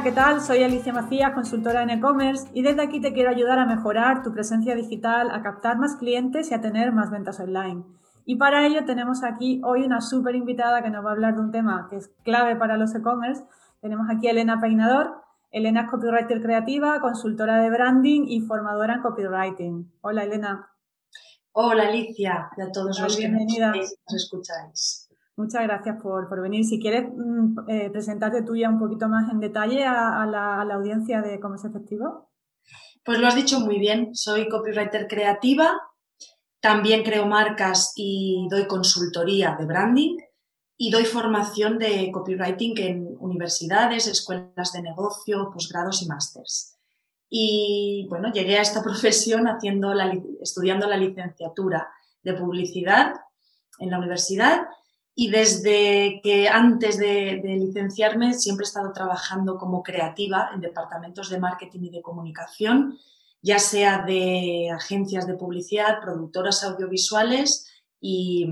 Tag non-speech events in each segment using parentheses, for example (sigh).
Hola, ¿qué tal? Soy Alicia Macías, consultora en e-commerce y desde aquí te quiero ayudar a mejorar tu presencia digital, a captar más clientes y a tener más ventas online. Y para ello tenemos aquí hoy una súper invitada que nos va a hablar de un tema que es clave para los e-commerce. Tenemos aquí a Elena Peinador. Elena es copywriter creativa, consultora de branding y formadora en copywriting. Hola, Elena. Hola, Alicia, y a todos los que nos escucháis. Muchas gracias por, venir. Si quieres mm, eh, presentarte tú ya un poquito más en detalle a, la, audiencia de Comercio Efectivo. Pues lo has dicho muy bien. Soy copywriter creativa, también creo marcas y doy consultoría de branding y doy formación de copywriting en universidades, escuelas de negocio, posgrados y másters. Y bueno, llegué a esta (laughs) profesión haciendo estudiando la licenciatura de publicidad en la universidad y desde que antes de, licenciarme siempre he estado trabajando como creativa en departamentos de marketing y de comunicación, ya sea de agencias de publicidad, productoras audiovisuales y,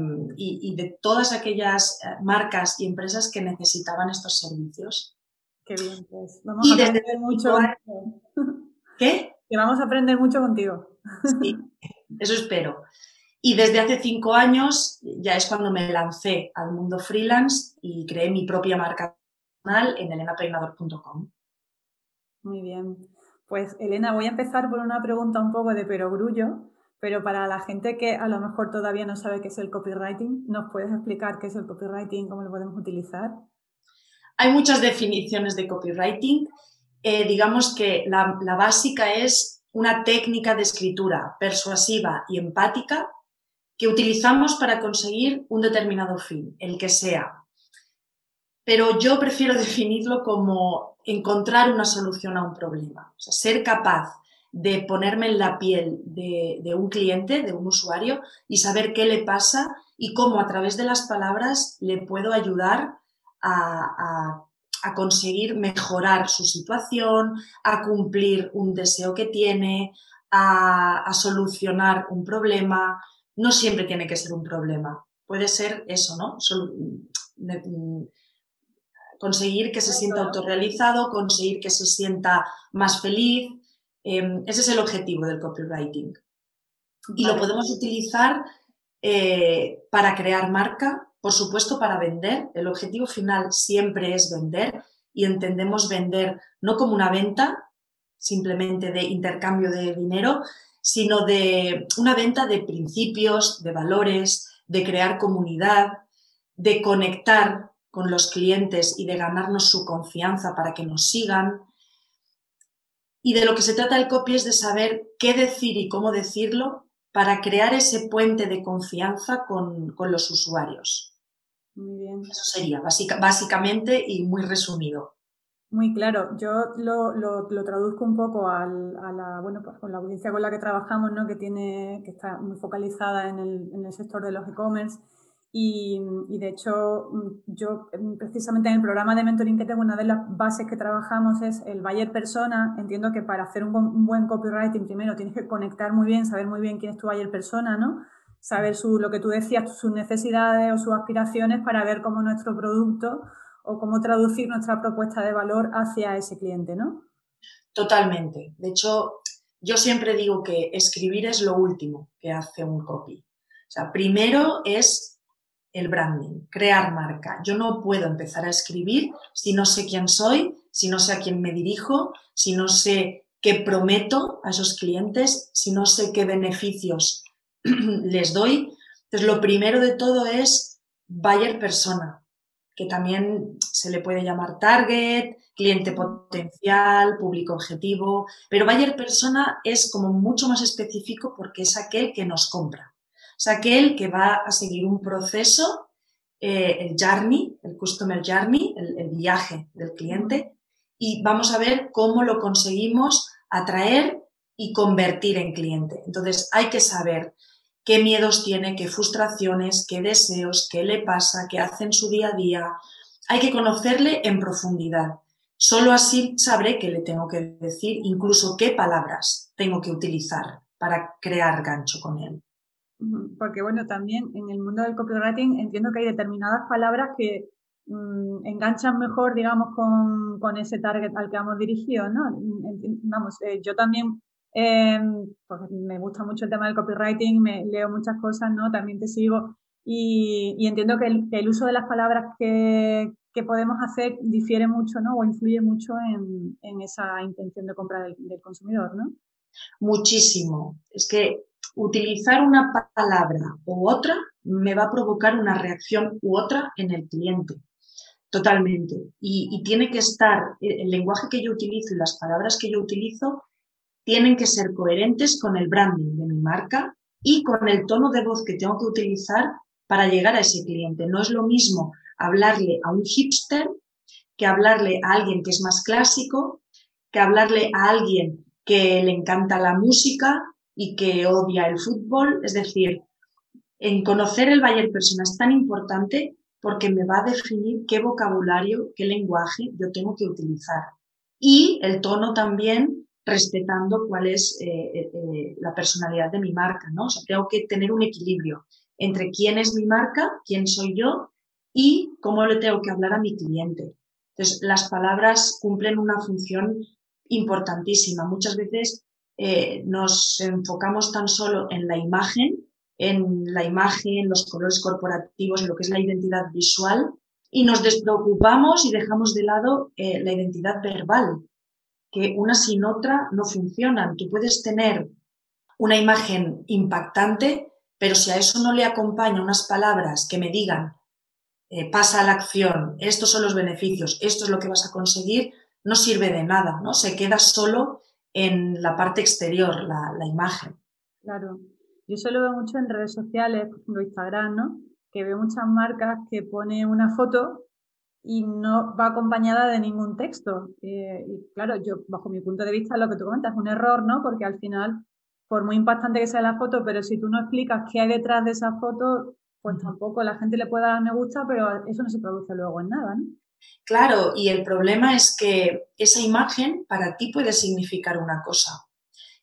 de todas aquellas eh, marcas y empresas que necesitaban estos servicios. Qué bien, pues vamos a aprender mucho. ¿Qué? Que vamos a aprender mucho contigo. Sí, eso espero. Y desde hace cinco años ya es cuando me lancé al mundo freelance y creé mi propia marca personal en elenapeinador.com. Muy bien. Pues Elena, voy a empezar por una pregunta un poco de perogrullo, pero para la gente que a lo mejor todavía no sabe qué es el copywriting, ¿nos puedes explicar qué es el copywriting, cómo lo podemos utilizar? Hay muchas definiciones de copywriting. Eh, digamos que la, la básica es una técnica de escritura persuasiva y empática que utilizamos para conseguir un determinado fin, el que sea. Pero yo prefiero (laughs) definirlo como encontrar una solución a un problema, o sea, ser capaz de ponerme en la piel de, un cliente, de un usuario, y saber qué le pasa y cómo a través de las palabras le puedo ayudar a, conseguir mejorar su situación, a cumplir un deseo que tiene, a solucionar un problema, no siempre tiene que ser un problema. Puede ser eso, ¿no? Mm, conseguir que se sienta autorrealizado, conseguir que se sienta más feliz. Em, ese es el objetivo del copywriting. Y lo podemos utilizar eh, para crear marca, por supuesto para vender. El objetivo final siempre es vender y entendemos vender no como una venta, simplemente de intercambio de dinero, sino de una venta de principios, de valores, de crear comunidad, de conectar con los clientes y de ganarnos su confianza para que nos sigan. Y de lo que se trata el copy es de saber qué decir y cómo decirlo para crear ese puente de confianza con, los usuarios. Muy bien. Eso sería básicamente y muy resumido. Muy claro, yo lo, lo, traduzco un poco al, a la, bueno, pues con la audiencia con la que trabajamos, ¿no? que, tiene, que está muy focalizada en el, en el sector de los e-commerce. Y, y, de hecho, yo precisamente en el programa de mentoring que tengo, una de las bases que trabajamos es el buyer persona. Entiendo que para hacer un, un buen copywriting, primero tienes que conectar muy bien, saber muy bien quién es tu buyer persona, ¿no? Saber su, lo que tú decías, sus necesidades o sus aspiraciones para ver cómo nuestro producto o cómo traducir nuestra propuesta de valor hacia ese cliente, ¿no? Totalmente. De hecho, yo siempre digo que escribir es lo último que hace un copy. O sea, primero es el branding, crear marca. Yo no puedo empezar a escribir si no sé quién soy, si no sé a quién me dirijo, si no sé qué prometo a esos clientes, si no sé qué beneficios (clears throat) les doy. Entonces, lo primero de todo es buyer persona, que también se le puede llamar target, cliente potencial, público objetivo, pero buyer persona es como mucho más específico porque es aquel que nos compra. Es aquel que va a seguir un proceso, eh, el journey, el customer journey, el viaje del cliente, y vamos a ver cómo lo conseguimos atraer y convertir en cliente. Entonces hay que saber qué miedos tiene, qué frustraciones, qué deseos, qué le pasa, qué hace en su día a día. Hay que conocerle en profundidad. Solo así sabré qué le tengo que decir, incluso qué palabras tengo que utilizar para crear gancho con él. Porque bueno, también en el mundo del copywriting entiendo que hay determinadas palabras que mm, enganchan mejor, digamos, con, con, ese target al que hemos dirigido, ¿no? Vamos, eh, yo también, eh, pues me gusta mucho el tema del copywriting, me leo muchas cosas, ¿no? También te sigo y, y entiendo que el, que el, uso de las palabras que, que, podemos hacer difiere mucho, ¿no? O influye mucho en, en esa intención de compra del, del consumidor, ¿no? Muchísimo. Es que utilizar una palabra u otra me va a provocar una reacción u otra en el cliente. Totalmente. Y, tiene que estar, el lenguaje que yo utilizo y las palabras que yo utilizo tienen que ser coherentes con el branding de mi marca y con el tono de voz que tengo que utilizar para llegar a ese cliente. No es lo mismo hablarle a un hipster que hablarle a alguien que es más clásico, que hablarle a alguien que le encanta la música y que odia el fútbol. Es decir, en conocer el Bayer persona es tan importante porque me va a definir qué vocabulario, qué lenguaje yo tengo que utilizar. Y el tono también respetando cuál es eh, eh, eh, la personalidad de mi marca, ¿no? O sea, tengo que tener un equilibrio entre quién es mi marca, quién soy yo y cómo le tengo que hablar a mi cliente. Entonces, las palabras cumplen una función importantísima. Muchas veces nos enfocamos tan solo en la imagen, en la imagen, los colores corporativos, en lo que es la identidad visual, y nos despreocupamos y dejamos de lado la identidad verbal, que una sin otra no funcionan. Tú puedes tener una imagen impactante, pero si a eso no le acompaña unas palabras que me digan, eh, pasa a la acción, estos son los beneficios, esto es lo que vas a conseguir, no sirve de nada, ¿no? Se queda solo en la parte exterior, la, imagen. Claro. Yo eso lo veo mucho en redes sociales, por ejemplo Instagram, ¿no? Que veo muchas marcas que pone una foto y no va acompañada de ningún texto. Eh, y claro, yo, bajo mi punto de vista, lo que tú comentas es un error, ¿no? Porque al final, por muy impactante que sea la foto, pero si tú no explicas qué hay detrás de esa foto, pues tampoco la gente le puede dar me gusta, pero eso no se produce luego en nada, ¿no? Claro, y el problema es que esa imagen para ti puede significar una cosa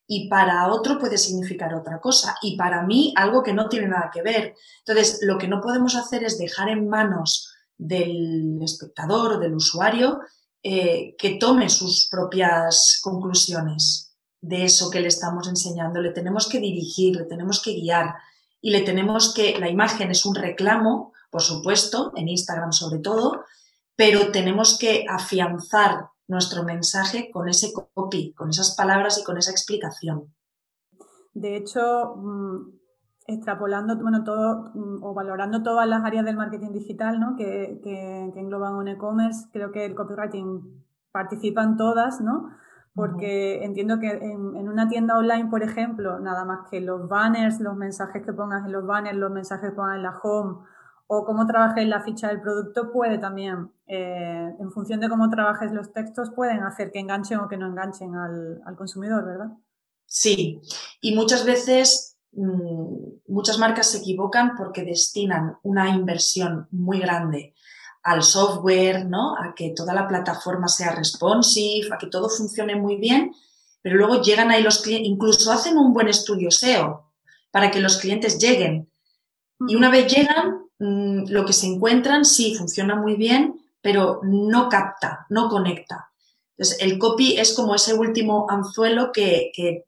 y para otro puede significar otra cosa y para mí algo que no tiene nada que ver. Entonces, lo que no podemos hacer es dejar en manos del espectador del usuario eh, que tome sus propias conclusiones de eso que le estamos enseñando. Le tenemos que dirigir, le tenemos que guiar y le tenemos que, la imagen es un reclamo, por supuesto, en Instagram sobre todo, pero tenemos que afianzar nuestro mensaje con ese copy, con esas palabras y con esa explicación. De hecho, mm, extrapolando bueno, todo mm, o valorando todas las áreas del marketing digital ¿no? que, que, engloban un e-commerce, creo que el copywriting participa en todas, ¿no? Porque entiendo que en, en, una tienda online, por ejemplo, nada más que los banners, los mensajes que pongas en los banners, los mensajes que pongas en la home, o cómo trabajes la ficha del producto puede también, eh, en función de cómo trabajes los textos, pueden hacer que enganchen o que no enganchen al, consumidor, ¿verdad? Sí, y muchas veces muchas marcas se equivocan porque destinan una inversión muy grande al software, ¿no? A que toda la plataforma sea responsive, a que todo funcione muy bien, pero luego llegan ahí los clientes, incluso hacen un buen estudio SEO para que los clientes lleguen. Y una vez llegan, Mm, lo que se encuentran sí funciona muy bien, pero no capta, no conecta. Entonces, el copy es como ese último anzuelo que, que,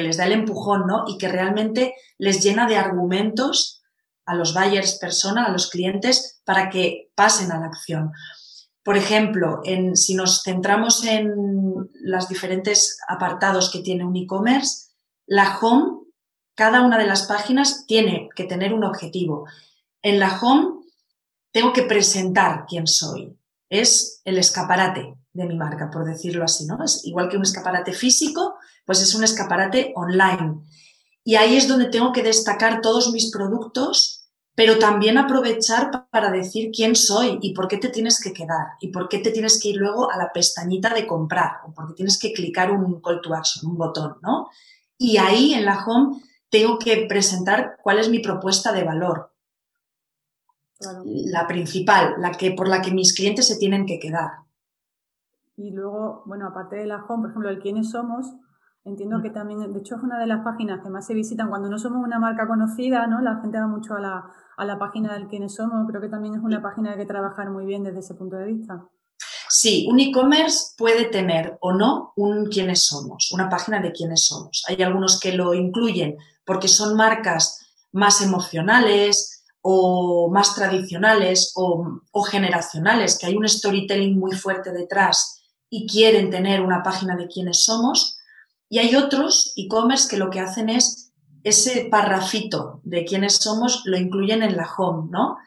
les da el empujón, ¿no? Y que realmente les llena de argumentos a los buyers persona, a los clientes, para que pasen a la acción. Por ejemplo, si nos centramos en los diferentes apartados que tiene un e-commerce, la home, cada una de las páginas tiene que tener un objetivo en la home tengo que presentar quién soy. Es el escaparate de mi marca, por decirlo así, ¿no? Es igual que un escaparate físico, pues es un escaparate online. Y ahí es donde tengo que destacar todos mis productos, pero también aprovechar para decir quién soy y por qué te tienes que quedar y por qué te tienes que ir luego a la pestañita de comprar o por qué tienes que clicar un call to action, un botón, ¿no? Y ahí en la home tengo que presentar cuál es mi propuesta de valor, la principal, la que, por la que mis clientes se tienen que quedar. Y luego, bueno, aparte de la home, por ejemplo, el quiénes somos, Entiendo mm. que también, de hecho, es una de las páginas que más se visitan cuando no somos una marca conocida, ¿no? La gente va mucho a la, a la página del quiénes somos. Creo que también es una página que hay que trabajar muy bien desde ese punto de vista. Sí, un e-commerce puede tener o no un quiénes somos, una página de quiénes somos. Hay algunos que lo incluyen porque son marcas más emocionales o más tradicionales o, o generacionales, que hay un storytelling muy fuerte detrás y quieren tener una página de quiénes somos. Y hay otros e-commerce que lo que hacen es ese parrafito de quiénes somos lo incluyen en la home, ¿no?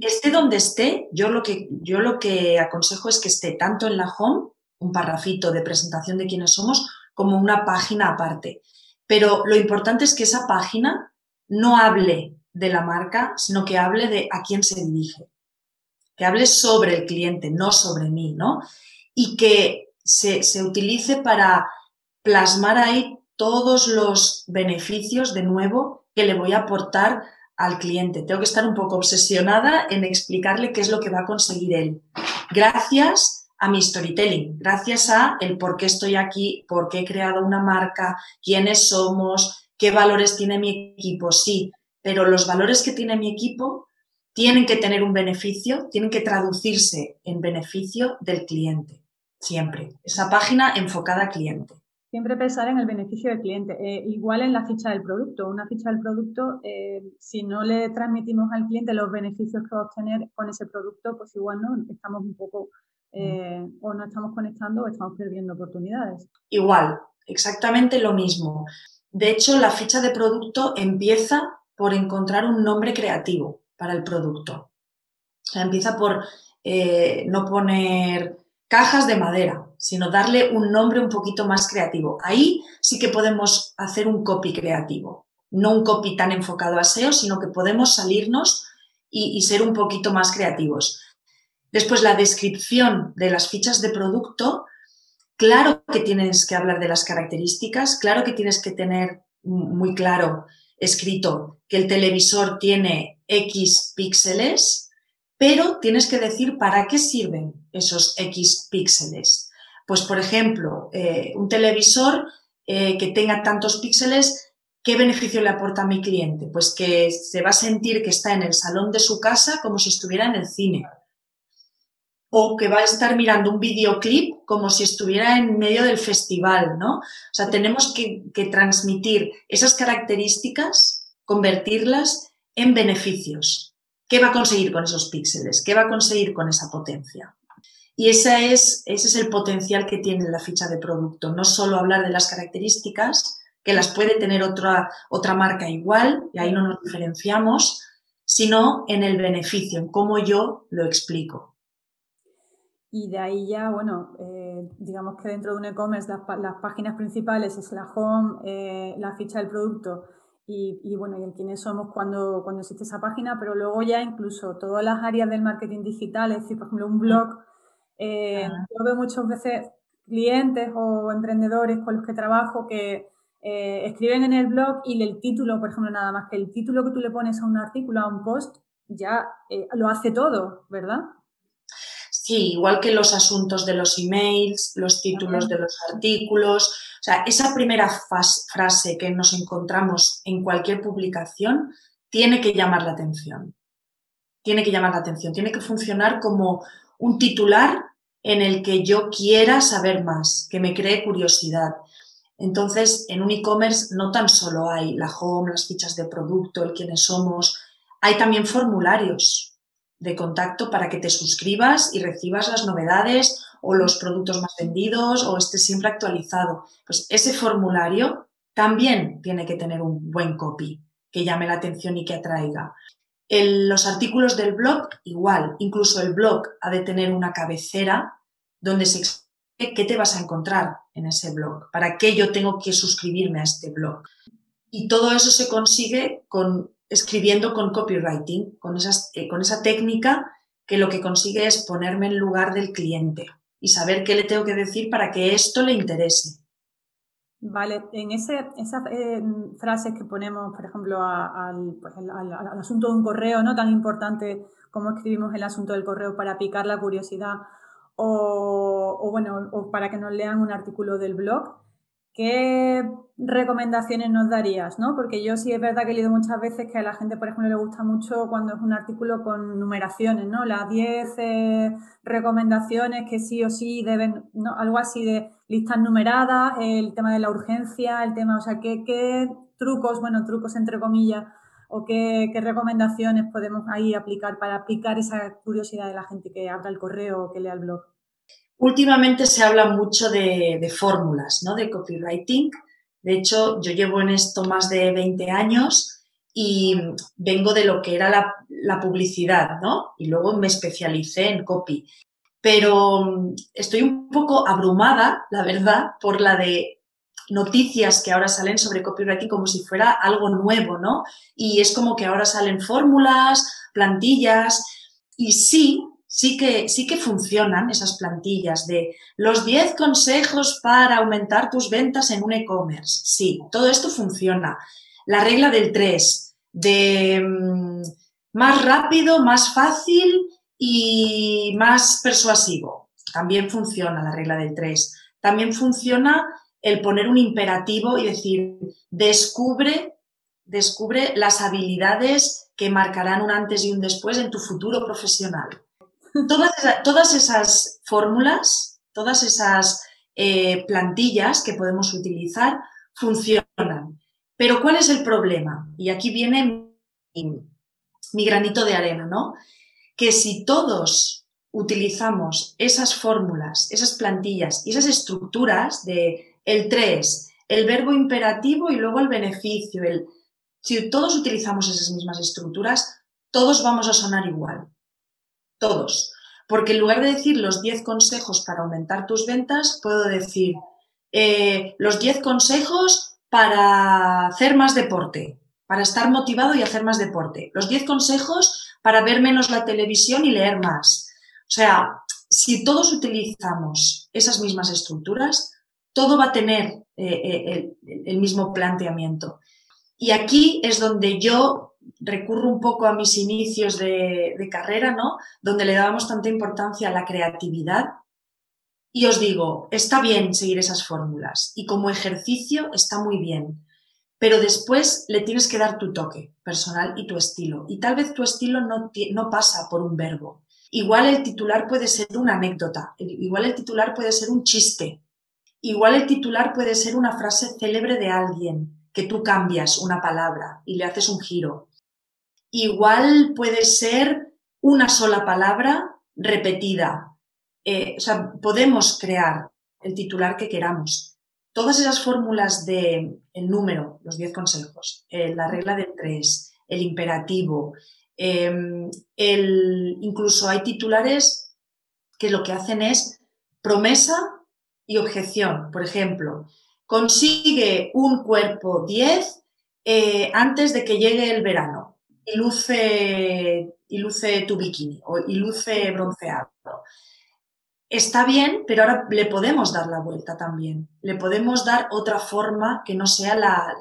Esté donde esté, yo lo, que, yo lo que aconsejo es que esté tanto en la home, un parrafito de presentación de quiénes somos, como una página aparte. Pero lo importante es que esa página no hable de la marca, sino que hable de a quién se dirige. Que hable sobre el cliente, no sobre mí, ¿no? Y que se, se utilice para plasmar ahí todos los beneficios, de nuevo, que le voy a aportar al cliente. Tengo que estar un poco obsesionada en explicarle qué es lo que va a conseguir él. Gracias a mi storytelling, gracias a el por qué estoy aquí, por qué he creado una marca, quiénes somos, qué valores tiene mi equipo. Sí, pero los valores que tiene mi equipo tienen que tener un beneficio, tienen que traducirse en beneficio del cliente, siempre. Esa página enfocada al cliente. Siempre pensar en el beneficio del cliente. Eh, igual en la ficha del producto. Una ficha del producto, eh, si no le transmitimos al cliente los beneficios que va a obtener con ese producto, pues igual no estamos un poco eh, o no estamos conectando o estamos perdiendo oportunidades. Igual, exactamente lo mismo. De hecho, la ficha de producto empieza por encontrar un nombre creativo para el producto. O empieza por no poner cajas de madera, sino darle un nombre un poquito más creativo. Ahí sí que podemos hacer un copy creativo, no un copy tan enfocado a SEO, sino que podemos salirnos y, ser un poquito más creativos. Después, la descripción de las fichas de producto, claro que tienes que hablar de las características, claro que tienes que tener muy claro escrito que el televisor tiene X píxeles, pero tienes que decir para qué sirven esos X píxeles. Pues, por ejemplo, eh, un televisor eh, que tenga tantos píxeles, ¿qué beneficio le aporta a mi cliente? Pues que se va a sentir que está en el salón de su casa como si estuviera en el cine. O que va a estar mirando un videoclip como si estuviera en medio del festival, ¿no? O sea, tenemos que, transmitir esas características, convertirlas en beneficios. ¿Qué va a conseguir con esos píxeles? ¿Qué va a conseguir con esa potencia? Y ese es, ese es el potencial que tiene la ficha de producto. No solo hablar de las características, que las puede tener otra, otra marca igual, y ahí no nos diferenciamos, sino en el beneficio, en cómo yo lo explico. Y de ahí ya, bueno, eh, digamos que dentro de un e-commerce las, páginas principales es la home, eh, la ficha del producto y, y, bueno, y el quiénes somos cuando, cuando existe esa página, pero luego ya incluso todas las áreas del marketing digital, es decir, por ejemplo, un blog eh, yo veo muchas veces clientes o emprendedores con los que trabajo que eh, escriben en el blog y el título, por ejemplo, nada más que el título que tú le pones a un artículo, a un post, ya lo hace todo, ¿verdad? Sí, igual que los asuntos de los emails, los títulos de los artículos. O sea, esa primera frase que nos encontramos en cualquier publicación tiene que llamar la atención. Tiene que llamar la atención, tiene que funcionar como un titular en el que yo quiera saber más, que me cree curiosidad. Entonces, en un e-commerce no tan solo hay la home, las fichas de producto, el quiénes somos, hay también formularios de contacto para que te suscribas y recibas las novedades o los productos más vendidos o estés siempre actualizado. Pues ese formulario también tiene que tener un buen copy que llame la atención y que atraiga los artículos del blog, igual, incluso el blog ha de tener una cabecera donde se explique qué te vas a encontrar en ese blog, para qué yo tengo que suscribirme a este blog. Y todo eso se consigue con, escribiendo con copywriting, con, esas, eh, con esa técnica que lo que consigue es ponerme en lugar del cliente y saber qué le tengo que decir para que esto le interese. Vale, en ese, esas eh, frases que ponemos, por ejemplo, pues, al, asunto de un correo, no tan importante como escribimos el asunto del correo para picar la curiosidad o, bueno, o para que nos lean un artículo del blog, ¿qué recomendaciones nos darías? ¿no? Porque yo sí es verdad que he leído muchas veces que a la gente, por ejemplo, le gusta mucho cuando es un artículo con numeraciones, ¿no? Las 10 eh, recomendaciones que sí o sí deben, ¿no? algo así de listas numeradas, el tema de la urgencia, el tema, o sea, ¿qué, qué trucos, bueno, trucos entre comillas, o qué, recomendaciones podemos ahí aplicar para aplicar esa curiosidad de la gente que abra el correo o que lea el blog? Últimamente se habla mucho de, fórmulas, ¿no? De copywriting. De hecho, yo llevo en esto más de 20 años y vengo de lo que era la, la publicidad, ¿no? Y luego me especialicé en copy. Pero estoy un poco abrumada, la verdad, por la de noticias que ahora salen sobre copywriting como si fuera algo nuevo, ¿no? Y es como que ahora salen fórmulas, plantillas, y sí, sí que, sí que funcionan esas plantillas de los 10 consejos para aumentar tus ventas en un e-commerce. Sí, todo esto funciona. La regla del 3, de mm, más rápido, más fácil y más persuasivo. También funciona la regla del 3. También funciona el poner un imperativo y decir, descubre, descubre las habilidades que marcarán un antes y un después en tu futuro profesional. Todas, todas esas fórmulas, todas esas eh, plantillas que podemos utilizar funcionan. Pero ¿cuál es el problema? Y aquí viene mi, granito de arena, ¿no? Que si todos utilizamos esas fórmulas, esas plantillas y esas estructuras de el 3, el verbo imperativo y luego el beneficio. El, si todos utilizamos esas mismas estructuras, todos vamos a sonar igual. Todos. Porque en lugar de decir los 10 consejos para aumentar tus ventas, puedo decir eh, los 10 consejos para hacer más deporte, para estar motivado y hacer más deporte. Los 10 consejos para ver menos la televisión y leer más. O sea, si todos utilizamos esas mismas estructuras, todo va a tener eh, eh, el, mismo planteamiento. Y aquí es donde yo recurro un poco a mis inicios de, carrera, ¿no? Donde le dábamos tanta importancia a la creatividad. Y os digo, está bien seguir esas fórmulas y como ejercicio está muy bien, pero después le tienes que dar tu toque personal y tu estilo. Y tal vez tu estilo no pasa por un verbo. Igual el titular puede ser una anécdota, igual el titular puede ser un chiste, Igual el titular puede ser una frase célebre de alguien, que tú cambias una palabra y le haces un giro. Igual puede ser una sola palabra repetida. Eh, o sea, podemos crear el titular que queramos. Todas esas fórmulas de el número, los 10 consejos, eh, la regla del 3, el imperativo, em, el, incluso hay titulares que lo que hacen es promesa y objeción. Por ejemplo, consigue un cuerpo 10 eh, antes de que llegue el verano luce, y luce tu bikini o, y luce bronceado. Está bien, pero ahora le podemos dar la vuelta también. Le podemos dar otra forma que no sea la,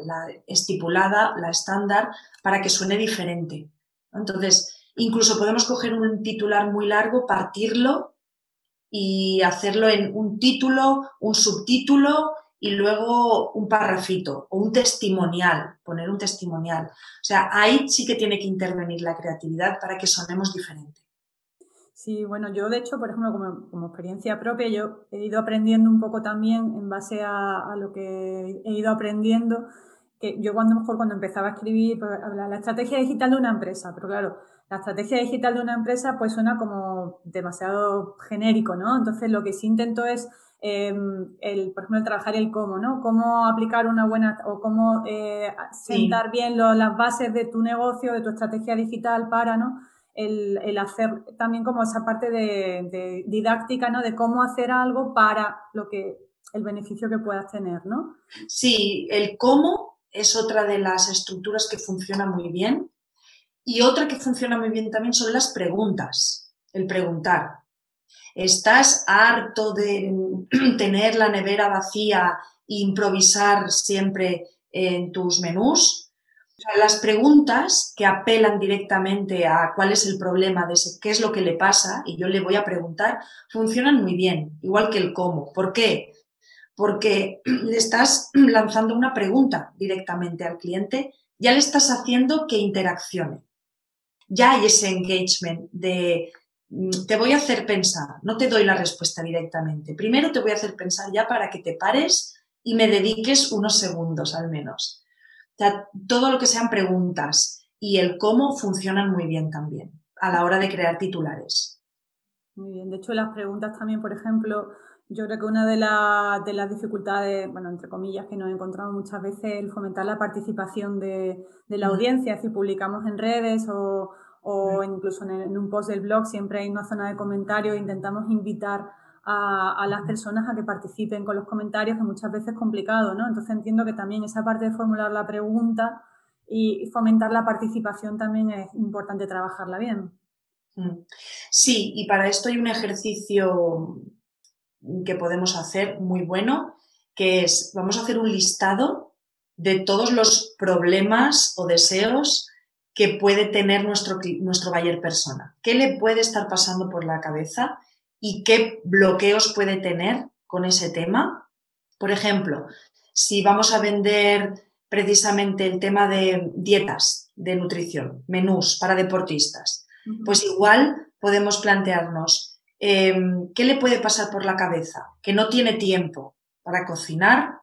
estipulada, la estándar, para que suene diferente. Entonces, incluso podemos coger un titular muy largo, partirlo y hacerlo en un título, un subtítulo y luego un parrafito o un testimonial, poner un testimonial. O sea, ahí sí que tiene que intervenir la creatividad para que sonemos diferente. Sí, bueno, yo de hecho, por ejemplo, como, experiencia propia, yo he ido aprendiendo un poco también en base a, lo que he ido aprendiendo, que yo cuando mejor cuando empezaba a escribir pues, la estrategia digital de una empresa, pero claro, la estrategia digital de una empresa pues suena como demasiado genérico, ¿no? Entonces lo que sí intento es, em, el, por ejemplo, trabajar el cómo, ¿no? Cómo aplicar una buena o cómo eh, sentar bien las bases de tu negocio, de tu estrategia digital para, ¿no? El, el hacer también como esa parte de, de, didáctica, ¿no? De cómo hacer algo para lo que, el beneficio que puedas tener, ¿no? Sí, el cómo es otra de las estructuras que funciona muy bien y otra que funciona muy bien también son las preguntas, el preguntar. ¿Estás harto de (clears throat) tener la nevera vacía e improvisar siempre en tus menús? las preguntas que apelan directamente a cuál es el problema de qué es lo que le pasa, y yo le voy a preguntar, funcionan muy bien, igual que el cómo. ¿Por qué? porque (clears throat) le estás (clears throat) lanzando una pregunta directamente al cliente, ya le estás haciendo que interaccione. Ya hay ese engagement de te voy a hacer pensar, no te doy la respuesta directamente. Primero te voy a hacer pensar ya para que te pares y me dediques unos segundos al menos. todo lo que sean preguntas y el cómo funcionan muy bien también a la hora de crear titulares. Muy bien. De hecho, las preguntas también, por ejemplo, yo creo que una de, las dificultades, bueno, entre comillas, que nos encontramos muchas veces es el fomentar la participación de, la mm. audiencia. Si publicamos en redes o, o incluso en, un post del blog, siempre hay una zona de comentarios, intentamos invitar a, las personas a que participen con los comentarios, que muchas veces es complicado, ¿no? Entonces entiendo que también esa parte de formular la pregunta y fomentar la participación también es importante trabajarla bien. Sí, y para esto hay un ejercicio que podemos hacer muy bueno, que es, vamos a hacer un listado de todos los problemas o deseos que puede tener nuestro, nuestro buyer persona. ¿Qué le puede estar pasando por la cabeza y qué bloqueos puede tener con ese tema? Por ejemplo, si vamos a vender precisamente el tema de dietas, de nutrición, menús para deportistas. Pues igual podemos plantearnos em, qué le puede pasar por la cabeza, que no tiene tiempo para cocinar,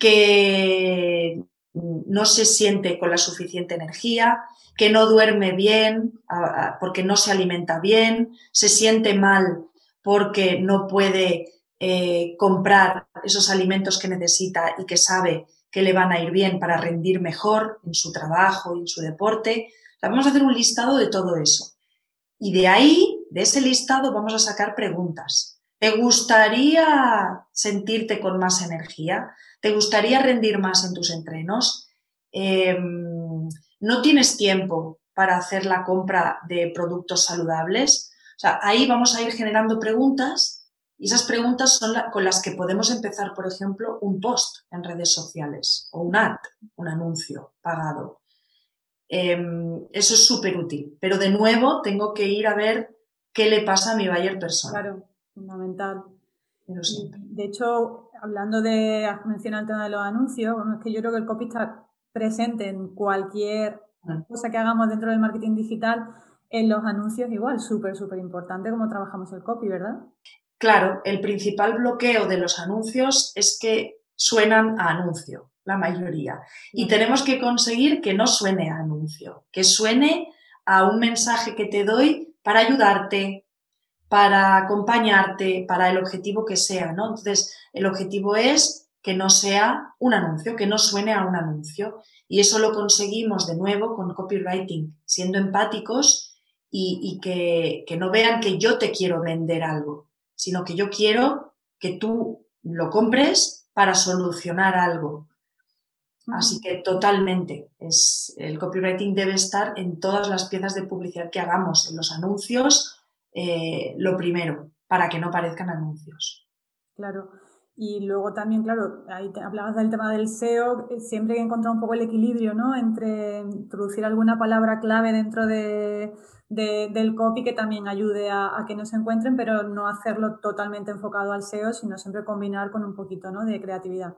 que no se siente con la suficiente energía, que no duerme bien porque no se alimenta bien, se siente mal porque no puede eh, comprar esos alimentos que necesita y que sabe que le van a ir bien para rendir mejor en su trabajo y en su deporte. vamos a hacer un listado de todo eso. Y de ahí, de ese listado, vamos a sacar preguntas. ¿Te gustaría sentirte con más energía? ¿Te gustaría rendir más en tus entrenos? Em, ¿No tienes tiempo para hacer la compra de productos saludables? O sea, ahí vamos a ir generando preguntas y esas preguntas son con las que podemos empezar, por ejemplo, un post en redes sociales o un ad, un anuncio pagado. Em, eso es súper útil. Pero de nuevo tengo que ir a ver qué le pasa a mi buyer persona. Claro, fundamental. De hecho, hablando de, has mencionado el tema de los anuncios, bueno, es que yo creo que el copy está presente en cualquier cosa que hagamos dentro del marketing digital. En los anuncios igual, súper, súper importante cómo trabajamos el copy, ¿verdad? Claro, el principal bloqueo de los anuncios es que suenan a anuncio, la mayoría. Y tenemos que conseguir que no suene a anuncio, que suene a un mensaje que te doy para ayudarte, para acompañarte, para el objetivo que sea, ¿no? Entonces, el objetivo es que no sea un anuncio, que no suene a un anuncio. Y eso lo conseguimos de nuevo con copywriting, siendo empáticos y, que, que no vean que yo te quiero vender algo, sino que yo quiero que tú lo compres para solucionar algo. Así que totalmente, es, el copywriting debe estar en todas las piezas de publicidad que hagamos, en los anuncios, eh, lo primero, para que no parezcan anuncios. Claro. Y luego también, claro, ahí hablabas del tema del SEO, siempre hay que encontrar un poco el equilibrio, ¿no? Entre introducir alguna palabra clave dentro de, del copy que también ayude a, que nos encuentren, pero no hacerlo totalmente enfocado al SEO, sino siempre combinar con un poquito ¿no? de creatividad.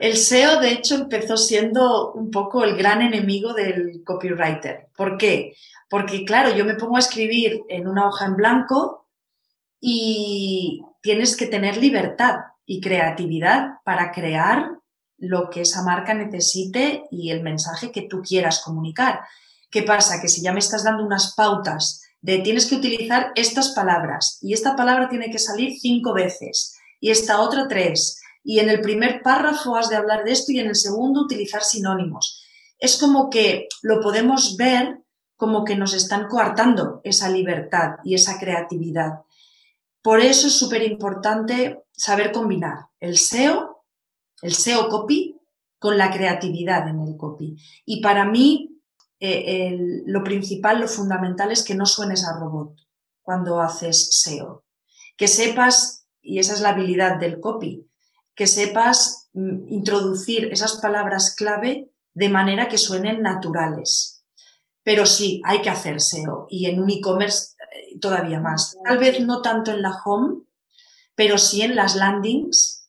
El SEO, de hecho, empezó siendo un poco el gran enemigo del copywriter. ¿Por qué? Porque, claro, yo me pongo a escribir en una hoja en blanco y tienes que tener libertad y creatividad para crear lo que esa marca necesite y el mensaje que tú quieras comunicar. ¿Qué pasa? Que si ya me estás dando unas pautas de tienes que utilizar estas palabras y esta palabra tiene que salir cinco veces y esta otra tres y en el primer párrafo has de hablar de esto y en el segundo utilizar sinónimos. Es como que lo podemos ver como que nos están coartando esa libertad y esa creatividad. Por eso es súper importante saber combinar el SEO, el SEO copy, con la creatividad en el copy. Y para mí, eh, lo principal, lo fundamental es que no suenes a robot cuando haces SEO. Que sepas, y esa es la habilidad del copy, que sepas mm, introducir esas palabras clave de manera que suenen naturales. Pero sí, hay que hacer SEO y en un e-commerce eh, todavía más. Tal vez no tanto en la home, pero sí en las landings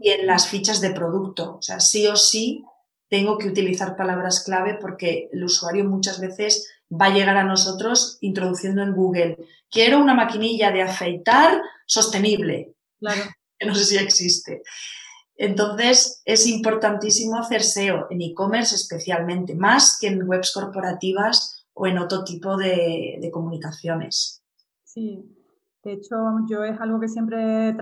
y en las fichas de producto. O sea, sí o sí tengo que utilizar palabras clave porque el usuario muchas veces va a llegar a nosotros introduciendo en Google, quiero una maquinilla de afeitar sostenible. Claro. Que no sé si existe. Entonces, es importantísimo hacer SEO en e-commerce especialmente, más que en webs corporativas o en otro tipo de, comunicaciones. Sí, de hecho, yo es algo que siempre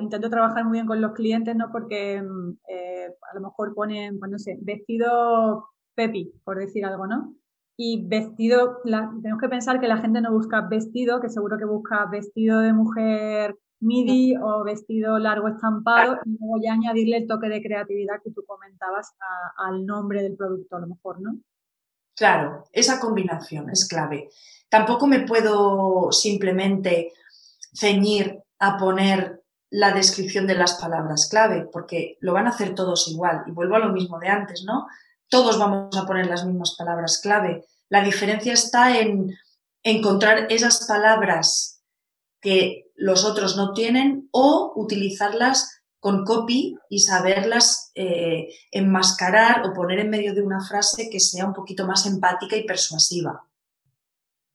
intento trabajar muy bien con los clientes, ¿no? Porque mm, eh, a lo mejor ponen, pues no sé, vestido Pepi, por decir algo, ¿no? Y vestido, tenemos que pensar que la gente no busca vestido, que seguro que busca vestido de mujer midi o vestido largo estampado y luego ya añadirle el toque de creatividad que tú comentabas al nombre del producto a lo mejor, ¿no? Claro, esa combinación es clave. Tampoco me puedo simplemente ceñir a poner la descripción de las palabras clave, porque lo van a hacer todos igual. Y vuelvo a lo mismo de antes, ¿no? todos vamos a poner las mismas palabras clave. La diferencia está en encontrar esas palabras que los otros no tienen o utilizarlas con copy y saberlas eh, enmascarar o poner en medio de una frase que sea un poquito más empática y persuasiva.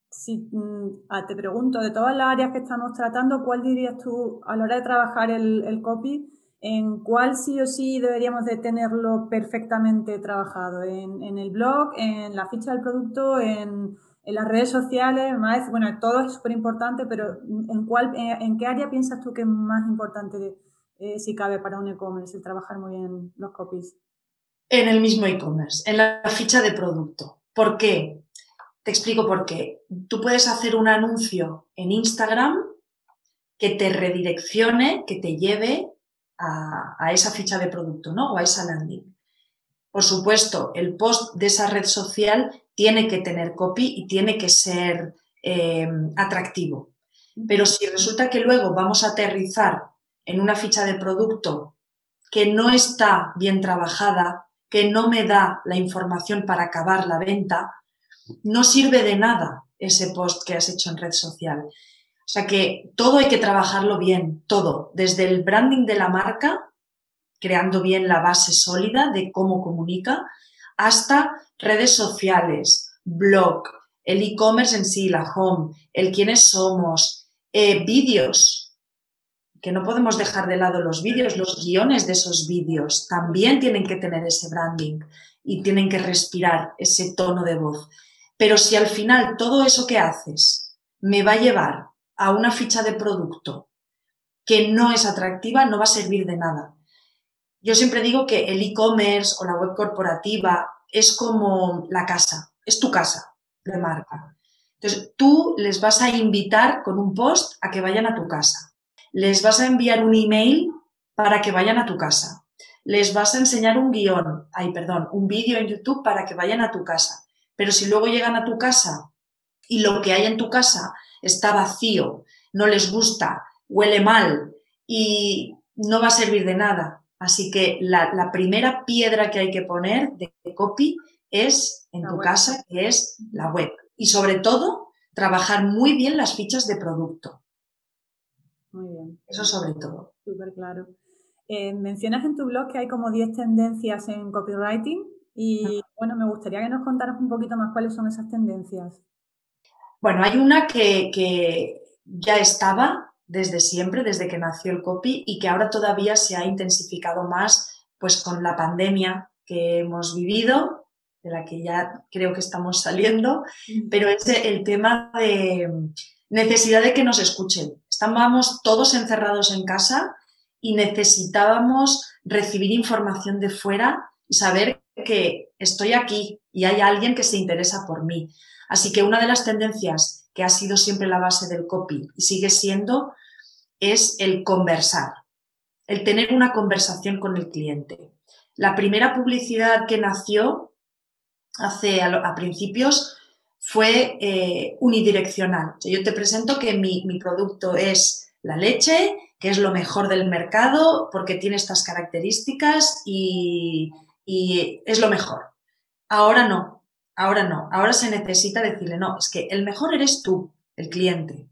Sí, mm, ah, te pregunto, de todas las áreas que estamos tratando, ¿cuál dirías tú a la hora de trabajar el, el copy? en cuál sí o sí deberíamos de tenerlo perfectamente trabajado, en, el blog, en la ficha del producto, en, las redes sociales, más, bueno, todo es súper importante, pero ¿en, cuál, en, qué área piensas tú que es más importante eh, si cabe para un e-commerce el trabajar muy bien los copies? En el mismo e-commerce, en la ficha de producto. ¿Por qué? Te explico por qué. Tú puedes hacer un anuncio en Instagram que te redireccione, que te lleve a, esa ficha de producto, ¿no? O a esa landing. Por supuesto, el post de esa red social tiene que tener copy y tiene que ser eh, atractivo. Pero si resulta que luego vamos a aterrizar en una ficha de producto que no está bien trabajada, que no me da la información para acabar la venta, no sirve de nada ese post que has hecho en red social. O sea que todo hay que trabajarlo bien, todo, desde el branding de la marca, creando bien la base sólida de cómo comunica, hasta redes sociales, blog, el e-commerce en sí, la home, el quiénes somos, eh, vídeos, que no podemos dejar de lado los vídeos, los guiones de esos vídeos también tienen que tener ese branding y tienen que respirar ese tono de voz. Pero si al final todo eso que haces me va a llevar a una ficha de producto que no es atractiva, no va a servir de nada. Yo siempre digo que el e-commerce o la web corporativa es como la casa, es tu casa de marca. Entonces, tú les vas a invitar con un post a que vayan a tu casa. Les vas a enviar un email para que vayan a tu casa. Les vas a enseñar un guion, ay, perdón, un vídeo en YouTube para que vayan a tu casa. Pero si luego llegan a tu casa y lo que hay en tu casa está vacío, no les gusta, huele mal y no va a servir de nada. Así que la, primera piedra que hay que poner de copy es en tu casa, que es la web. Y sobre todo, trabajar muy bien las fichas de producto. Muy bien. Eso sobre todo. Súper claro. Eh, mencionas en tu blog que hay como 10 tendencias en copywriting y bueno, me gustaría que nos contaras un poquito más cuáles son esas tendencias. Bueno, hay una que, ya estaba desde siempre, desde que nació el copy y que ahora todavía se ha intensificado más pues con la pandemia que hemos vivido, de la que ya creo que estamos saliendo, pero es el tema de necesidad de que nos escuchen. Estábamos todos encerrados en casa y necesitábamos recibir información de fuera y saber que estoy aquí y hay alguien que se interesa por mí. Así que una de las tendencias que ha sido siempre la base del copy y sigue siendo es el conversar, el tener una conversación con el cliente. La primera publicidad que nació hace a, principios fue eh, unidireccional. yo te presento que mi, producto es la leche, que es lo mejor del mercado porque tiene estas características y es lo mejor. Ahora no, Ahora no, ahora se necesita decirle, no, es que el mejor eres tú, el cliente.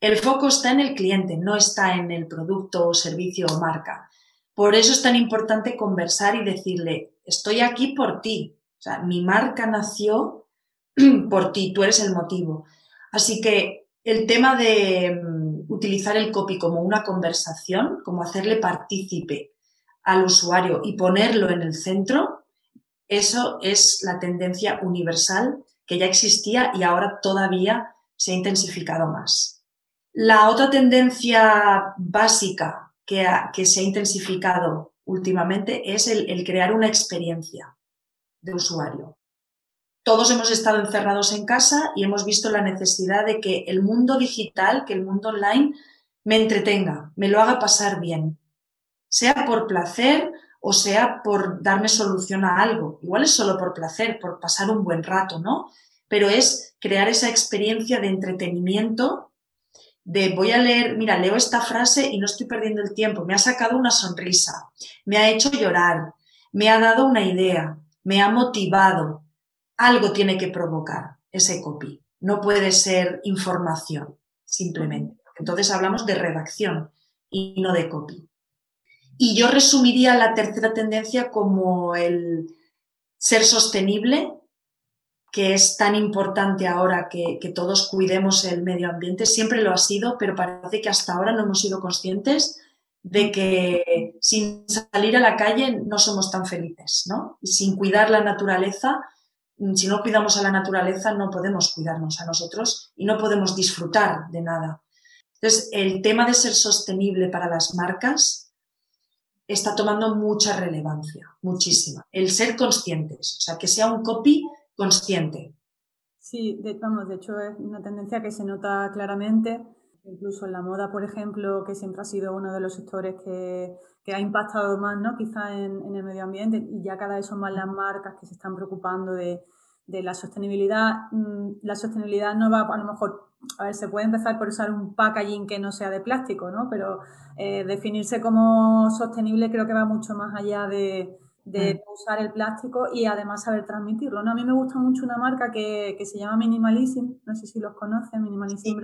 El foco está en el cliente, no está en el producto o servicio o marca. Por eso es tan importante conversar y decirle, estoy aquí por ti. O sea, mi marca nació (clears throat) por ti, tú eres el motivo. Así que el tema de mm, utilizar el copy como una conversación, como hacerle partícipe al usuario y ponerlo en el centro, eso es la tendencia universal que ya existía y ahora todavía se ha intensificado más. La otra tendencia básica que, que se ha intensificado últimamente es el crear una experiencia de usuario. Todos hemos estado encerrados en casa y hemos visto la necesidad de que el mundo digital, que el mundo online, me entretenga, me lo haga pasar bien, sea por placer o sea por darme solución a algo. Igual es solo por placer, por pasar un buen rato, ¿no? Pero es crear esa experiencia de entretenimiento, de voy a leer, mira, leo esta frase y no estoy perdiendo el tiempo, me ha sacado una sonrisa, me ha hecho llorar, me ha dado una idea, me ha motivado. Algo tiene que provocar ese copy. No puede ser información, simplemente. Entonces hablamos de redacción y no de copy. Y yo resumiría la tercera tendencia como el ser sostenible, que es tan importante ahora que, todos cuidemos el medio ambiente. Siempre lo ha sido, pero parece que hasta ahora no hemos sido conscientes de que sin salir a la calle no somos tan felices, ¿no? Y sin cuidar la naturaleza, mm, si no cuidamos a la naturaleza, no podemos cuidarnos a nosotros y no podemos disfrutar de nada. Entonces, el tema de ser sostenible para las marcas está tomando mucha relevancia, muchísima. El ser conscientes, o sea, que sea un copy consciente. Sí, vamos, de hecho es una tendencia que se nota claramente Incluso en la moda, por ejemplo, que siempre ha sido uno de los sectores que, ha impactado más, ¿no? Quizá en, el medio ambiente y ya cada vez son más las marcas que se están preocupando de, la sostenibilidad. Mm, la sostenibilidad no va, a lo mejor, a ver, se puede empezar por usar un packaging que no sea de plástico, ¿no? Pero eh, definirse como sostenible creo que va mucho más allá de, mm. usar el plástico y además saber transmitirlo. ¿no? A mí me gusta mucho una marca que, se llama Minimalism, no sé si los conocen, Minimalism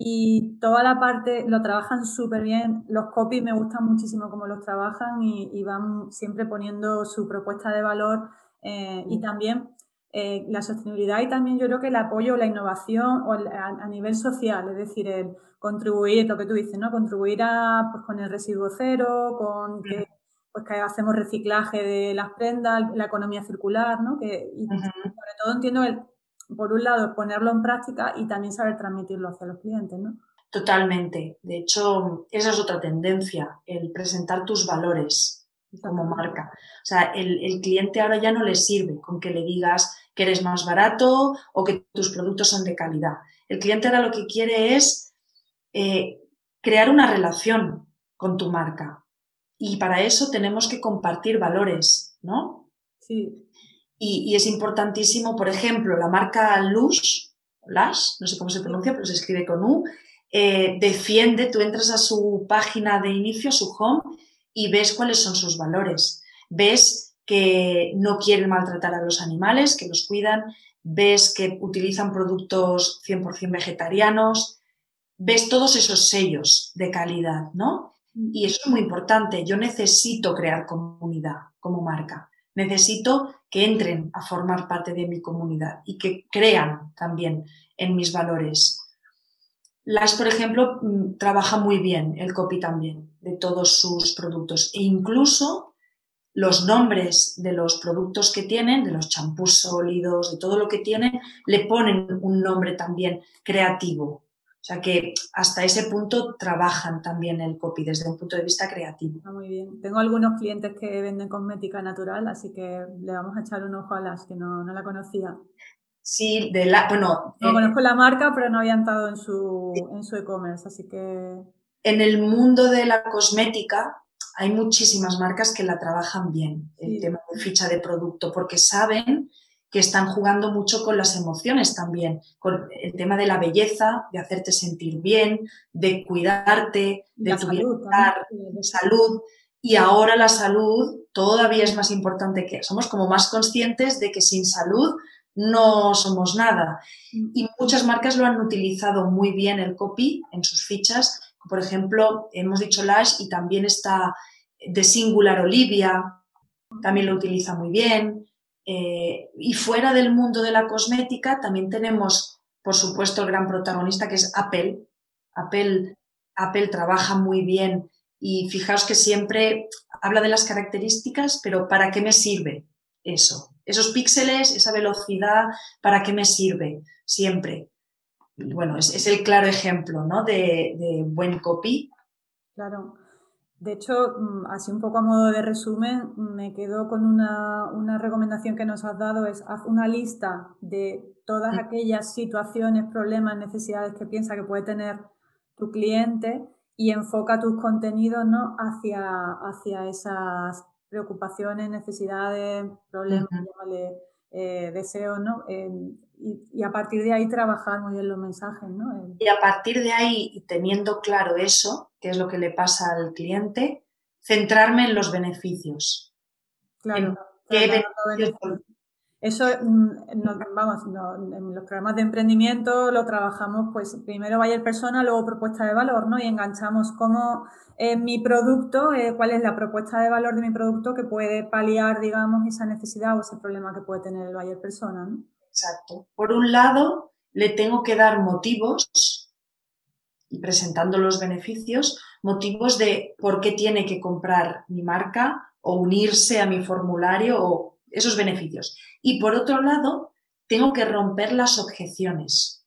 y toda la parte lo trabajan súper bien. Los copies me gustan muchísimo cómo los trabajan y, van siempre poniendo su propuesta de valor eh, y también eh, la sostenibilidad y también yo creo que el apoyo, la innovación o a, nivel social, es decir, el contribuir, lo que tú dices, ¿no? Contribuir a, pues, con el residuo cero, con que, pues, que hacemos reciclaje de las prendas, la economía circular, ¿no? Que, y sobre todo entiendo el, por un lado, ponerlo en práctica y también saber transmitirlo hacia los clientes, ¿no? Totalmente. De hecho, esa es otra tendencia, el presentar tus valores como marca. O sea, el, cliente ahora ya no le sirve con que le digas que eres más barato o que tus productos son de calidad. El cliente ahora lo que quiere es eh, crear una relación con tu marca. Y para eso tenemos que compartir valores, ¿no? Sí. Y, es importantísimo, por ejemplo, la marca Lush, Lush, no sé cómo se pronuncia, pero se escribe con U, eh, defiende, tú entras a su página de inicio, su home, y ves cuáles son sus valores. Ves que no quieren maltratar a los animales, que los cuidan, ves que utilizan productos 100% vegetarianos, ves todos esos sellos de calidad, ¿no? Y eso es muy importante. Yo necesito crear comunidad como marca. Necesito que entren a formar parte de mi comunidad y que crean también en mis valores. Las, por ejemplo, mm, trabaja muy bien el copy también de todos sus productos e incluso los nombres de los productos que tienen, de los champús sólidos, de todo lo que tienen, le ponen un nombre también creativo, o sea que hasta ese punto trabajan también el copy desde un punto de vista creativo. muy bien. Tengo algunos clientes que venden cosmética natural, así que le vamos a echar un ojo a las que no, la conocía. Sí, de la, bueno. No eh, conozco la marca, pero no había entrado en su, en su e-commerce, así que. En el mundo de la cosmética hay muchísimas marcas que la trabajan bien, el tema de ficha de producto, porque saben que están jugando mucho con las emociones también, con el tema de la belleza, de hacerte sentir bien, de cuidarte, de tu bienestar, de salud. Y ahora la salud todavía es más importante que somos como más conscientes de que sin salud no somos nada. Mm. Y muchas marcas lo han utilizado muy bien el copy en sus fichas. Por ejemplo, hemos dicho Lash y también está de Singular Olivia, también lo utiliza muy bien. Eh, y fuera del mundo de la cosmética también tenemos, por supuesto, el gran protagonista que es Apple. Apple, Apple trabaja muy bien y fijaos que siempre habla de las características, pero ¿para qué me sirve eso? Esos píxeles, esa velocidad, ¿para qué me sirve? Siempre. Bueno, es, el claro ejemplo ¿no? de, de buen copy. Claro. De hecho, mm, así un poco a modo de resumen, me quedo con una, recomendación que nos has dado, es haz una lista de todas aquellas situaciones, problemas, necesidades que piensa que puede tener tu cliente y enfoca tus contenidos ¿no? hacia, hacia esas preocupaciones, necesidades, problemas, eh, deseos, ¿no? Y, a partir de ahí trabajar muy bien los mensajes, ¿no? Y a partir de ahí, teniendo claro eso, que es lo que le pasa al cliente, centrarme en los beneficios. Claro. Eso, mm, vamos, en los programas de emprendimiento lo trabajamos, pues primero vaya persona, luego propuesta de valor, ¿no? Y enganchamos cómo eh, mi producto, eh, cuál es la propuesta de valor de mi producto que puede paliar, digamos, esa necesidad o ese problema que puede tener el buyer persona, ¿no? Exacto. Por un lado, le tengo que dar motivos y presentando los beneficios, motivos de por qué tiene que comprar mi marca o unirse a mi formulario o esos beneficios. Y por otro lado, tengo que romper las objeciones.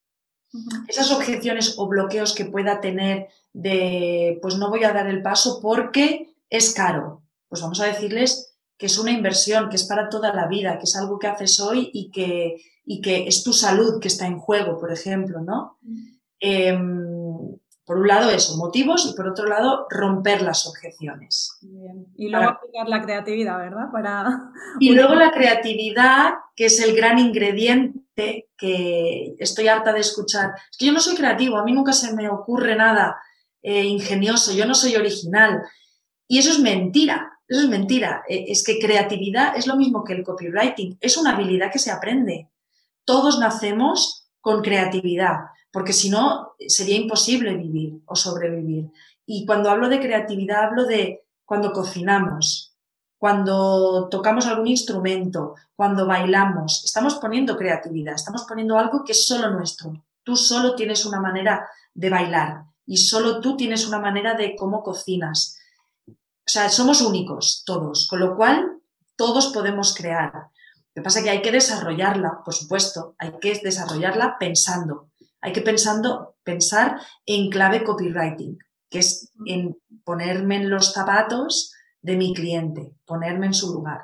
Esas objeciones o bloqueos que pueda tener de, pues no voy a dar el paso porque es caro. Pues vamos a decirles que es una inversión, que es para toda la vida, que es algo que haces hoy y que, y que es tu salud que está en juego, por ejemplo, ¿no? Em, por un lado eso, motivos y por otro lado romper las objeciones. Y luego aplicar la creatividad, ¿verdad? Para... Y luego la creatividad, que es el gran ingrediente que estoy harta de escuchar. Es que yo no soy creativo, a mí nunca se me ocurre nada eh, ingenioso, yo no soy original. Y eso es mentira, es mentira. E, es que creatividad es lo mismo que el copywriting, es una habilidad que se aprende todos nacemos con creatividad, porque si no sería imposible vivir o sobrevivir. Y cuando hablo de creatividad hablo de cuando cocinamos, cuando tocamos algún instrumento, cuando bailamos, estamos poniendo creatividad, estamos poniendo algo que es solo nuestro. Tú solo tienes una manera de bailar y solo tú tienes una manera de cómo cocinas. O sea, somos únicos todos, con lo cual todos podemos crear. Lo que pasa es que hay que desarrollarla, por supuesto, hay que desarrollarla pensando. Hay que pensando, pensar en clave copywriting, que es en ponerme en los zapatos de mi cliente, ponerme en su lugar.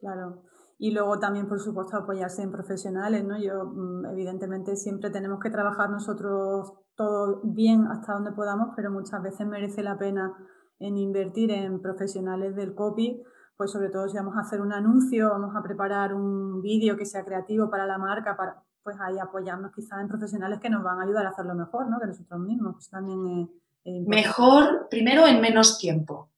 Claro. Y luego también, por supuesto, apoyarse en profesionales, ¿no? Yo, mm, evidentemente, siempre tenemos que trabajar nosotros todo bien hasta donde podamos, pero muchas veces merece la pena en invertir en profesionales del copy pues sobre todo si vamos a hacer un anuncio, vamos a preparar un vídeo que sea creativo para la marca, para pues ahí apoyarnos quizás en profesionales que nos van a ayudar a hacerlo mejor, ¿no? Que nosotros mismos. Pues también mejor, primero, en menos tiempo.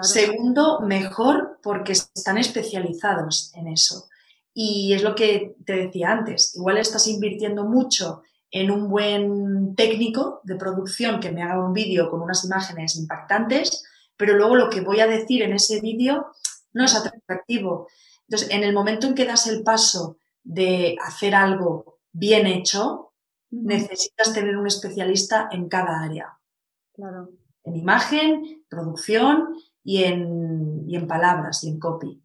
Segundo, mejor porque están especializados en eso. Y es lo que te decía antes, igual estás invirtiendo mucho en un buen técnico de producción que me haga un vídeo con unas imágenes impactantes, pero luego lo que voy a decir en ese vídeo no es atractivo. Entonces, en el momento en que das el paso de hacer algo bien hecho, necesitas tener un especialista en cada área. Claro. En imagen, producción y en, en palabras y en copy.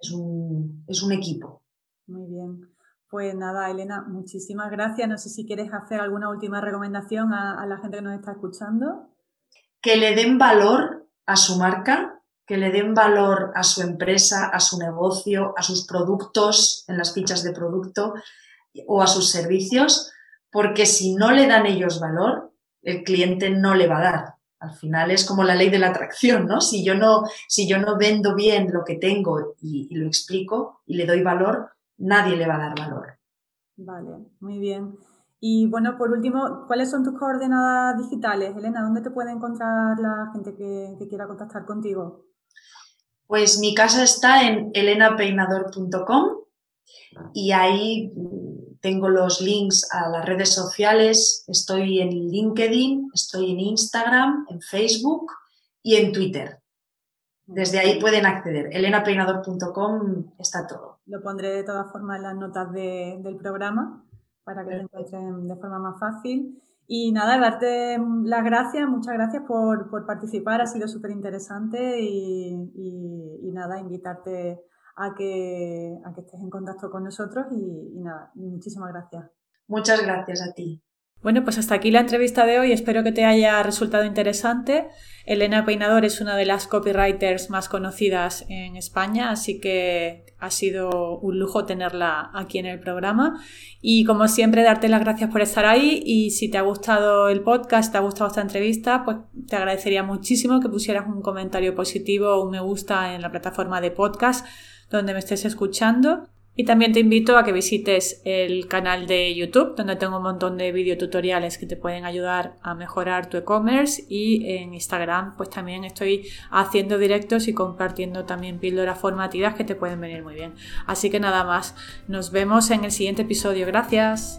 es, un, es un equipo. Muy bien. Pues nada, Elena, muchísimas gracias. No sé si quieres hacer alguna última recomendación a, a, la gente que nos está escuchando. Que le den valor a su marca que le den valor a su empresa, a su negocio, a sus productos en las fichas de producto o a sus servicios, porque si no le dan ellos valor, el cliente no le va a dar. Al final es como la ley de la atracción, ¿no? Si yo no, si yo no vendo bien lo que tengo y, lo explico y le doy valor, nadie le va a dar valor. Vale, muy bien. Y bueno, por último, ¿cuáles son tus coordenadas digitales, Elena? ¿Dónde te puede encontrar la gente que quiera contactar contigo? Pues mi casa está en elenapeinador.com y ahí mm, tengo los links a las redes sociales. Estoy en LinkedIn, estoy en Instagram, en Facebook y en Twitter. Desde ahí pueden acceder. elenapeinador.com está todo. Lo pondré de todas formas en las notas del programa para que lo encuentren de forma más fácil. Y nada, darte las gracias, muchas gracias por, participar, ha sido súper interesante y, nada, invitarte a que, a que estés en contacto con nosotros y nada, muchísimas gracias. Muchas gracias a ti. Bueno, pues hasta aquí la entrevista de hoy. Espero que te haya resultado interesante. Elena Peinador es una de las copywriters más conocidas en España, así que ha sido un lujo tenerla aquí en el programa. Y como siempre, darte las gracias por estar ahí. Y si te ha gustado el podcast, te ha gustado esta entrevista, pues te agradecería muchísimo que pusieras un comentario positivo o un me gusta en la plataforma de podcast donde me estés escuchando. Y también te invito a que visites el canal de YouTube, donde tengo un montón de videotutoriales que te pueden ayudar a mejorar tu e-commerce. Y en Instagram, pues también estoy haciendo directos y compartiendo también píldoras formativas que te pueden venir muy bien. Así que nada más, nos vemos en el siguiente episodio. Gracias.